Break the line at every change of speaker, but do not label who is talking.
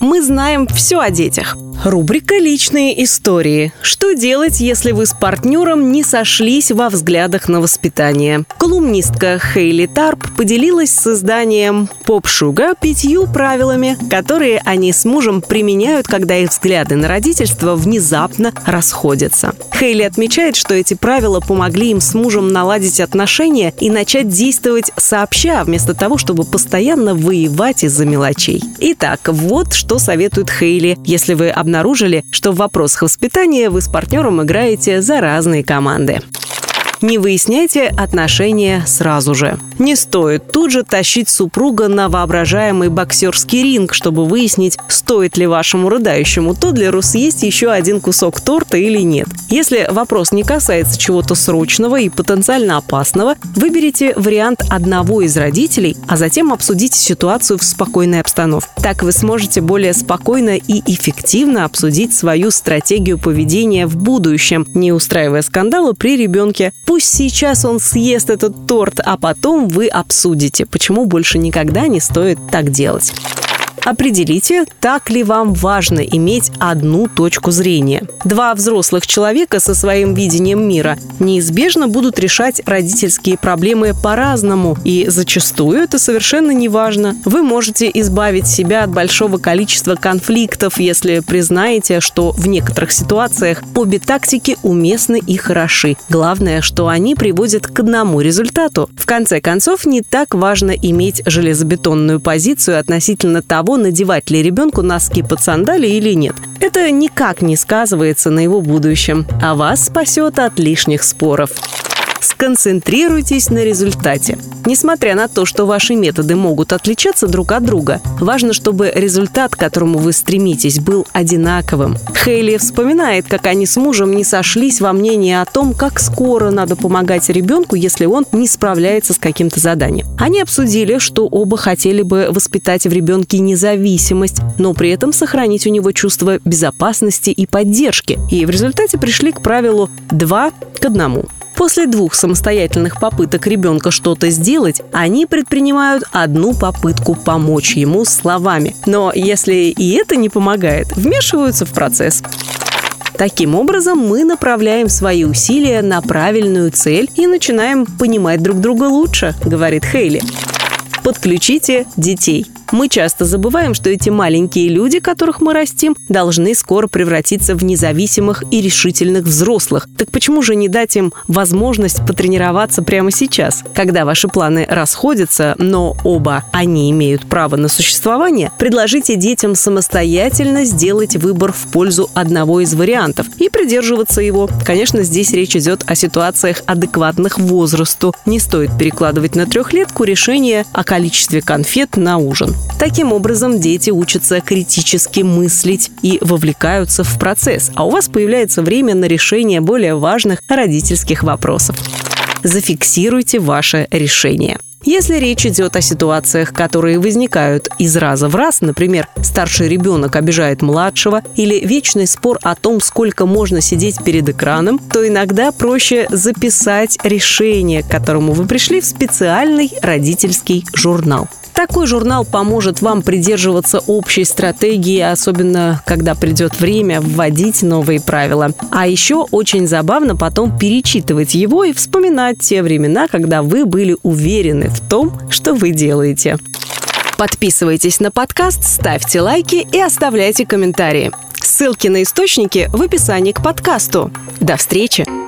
Мы знаем все о детях. Рубрика «Личные истории». Что делать, если вы с партнером не сошлись во взглядах на воспитание? Колумнистка Хейли Тарп поделилась с изданием «Поп Шуга» пятью правилами, которые они с мужем применяют, когда их взгляды на родительство внезапно расходятся. Хейли отмечает, что эти правила помогли им с мужем наладить отношения и начать действовать сообща, вместо того, чтобы постоянно воевать из-за мелочей. Итак, вот что что советует Хейли, если вы обнаружили, что в вопросах воспитания вы с партнером играете за разные команды. Не выясняйте отношения сразу же. Не стоит тут же тащить супруга на воображаемый боксерский ринг, чтобы выяснить, стоит ли вашему рыдающему Тодлеру съесть еще один кусок торта или нет. Если вопрос не касается чего-то срочного и потенциально опасного, выберите вариант одного из родителей, а затем обсудите ситуацию в спокойной обстановке. Так вы сможете более спокойно и эффективно обсудить свою стратегию поведения в будущем, не устраивая скандала при ребенке, Пусть сейчас он съест этот торт, а потом вы обсудите, почему больше никогда не стоит так делать. Определите, так ли вам важно иметь одну точку зрения. Два взрослых человека со своим видением мира неизбежно будут решать родительские проблемы по-разному, и зачастую это совершенно не важно. Вы можете избавить себя от большого количества конфликтов, если признаете, что в некоторых ситуациях обе тактики уместны и хороши. Главное, что они приводят к одному результату. В конце концов, не так важно иметь железобетонную позицию относительно того, надевать ли ребенку носки под сандали или нет. Это никак не сказывается на его будущем, а вас спасет от лишних споров. Сконцентрируйтесь на результате. Несмотря на то, что ваши методы могут отличаться друг от друга, важно, чтобы результат, к которому вы стремитесь, был одинаковым. Хейли вспоминает, как они с мужем не сошлись во мнении о том, как скоро надо помогать ребенку, если он не справляется с каким-то заданием. Они обсудили, что оба хотели бы воспитать в ребенке независимость, но при этом сохранить у него чувство безопасности и поддержки. И в результате пришли к правилу 2 к 1. После двух самостоятельных попыток ребенка что-то сделать, они предпринимают одну попытку помочь ему словами. Но если и это не помогает, вмешиваются в процесс. Таким образом, мы направляем свои усилия на правильную цель и начинаем понимать друг друга лучше, говорит Хейли. Подключите детей. Мы часто забываем, что эти маленькие люди, которых мы растим, должны скоро превратиться в независимых и решительных взрослых. Так почему же не дать им возможность потренироваться прямо сейчас? Когда ваши планы расходятся, но оба они имеют право на существование, предложите детям самостоятельно сделать выбор в пользу одного из вариантов и придерживаться его. Конечно, здесь речь идет о ситуациях адекватных возрасту. Не стоит перекладывать на трехлетку решение о количестве конфет на ужин. Таким образом, дети учатся критически мыслить и вовлекаются в процесс, а у вас появляется время на решение более важных родительских вопросов. Зафиксируйте ваше решение. Если речь идет о ситуациях, которые возникают из раза в раз, например, старший ребенок обижает младшего или вечный спор о том, сколько можно сидеть перед экраном, то иногда проще записать решение, к которому вы пришли в специальный родительский журнал. Такой журнал поможет вам придерживаться общей стратегии, особенно когда придет время вводить новые правила. А еще очень забавно потом перечитывать его и вспоминать те времена, когда вы были уверены в том, что вы делаете. Подписывайтесь на подкаст, ставьте лайки и оставляйте комментарии. Ссылки на источники в описании к подкасту. До встречи!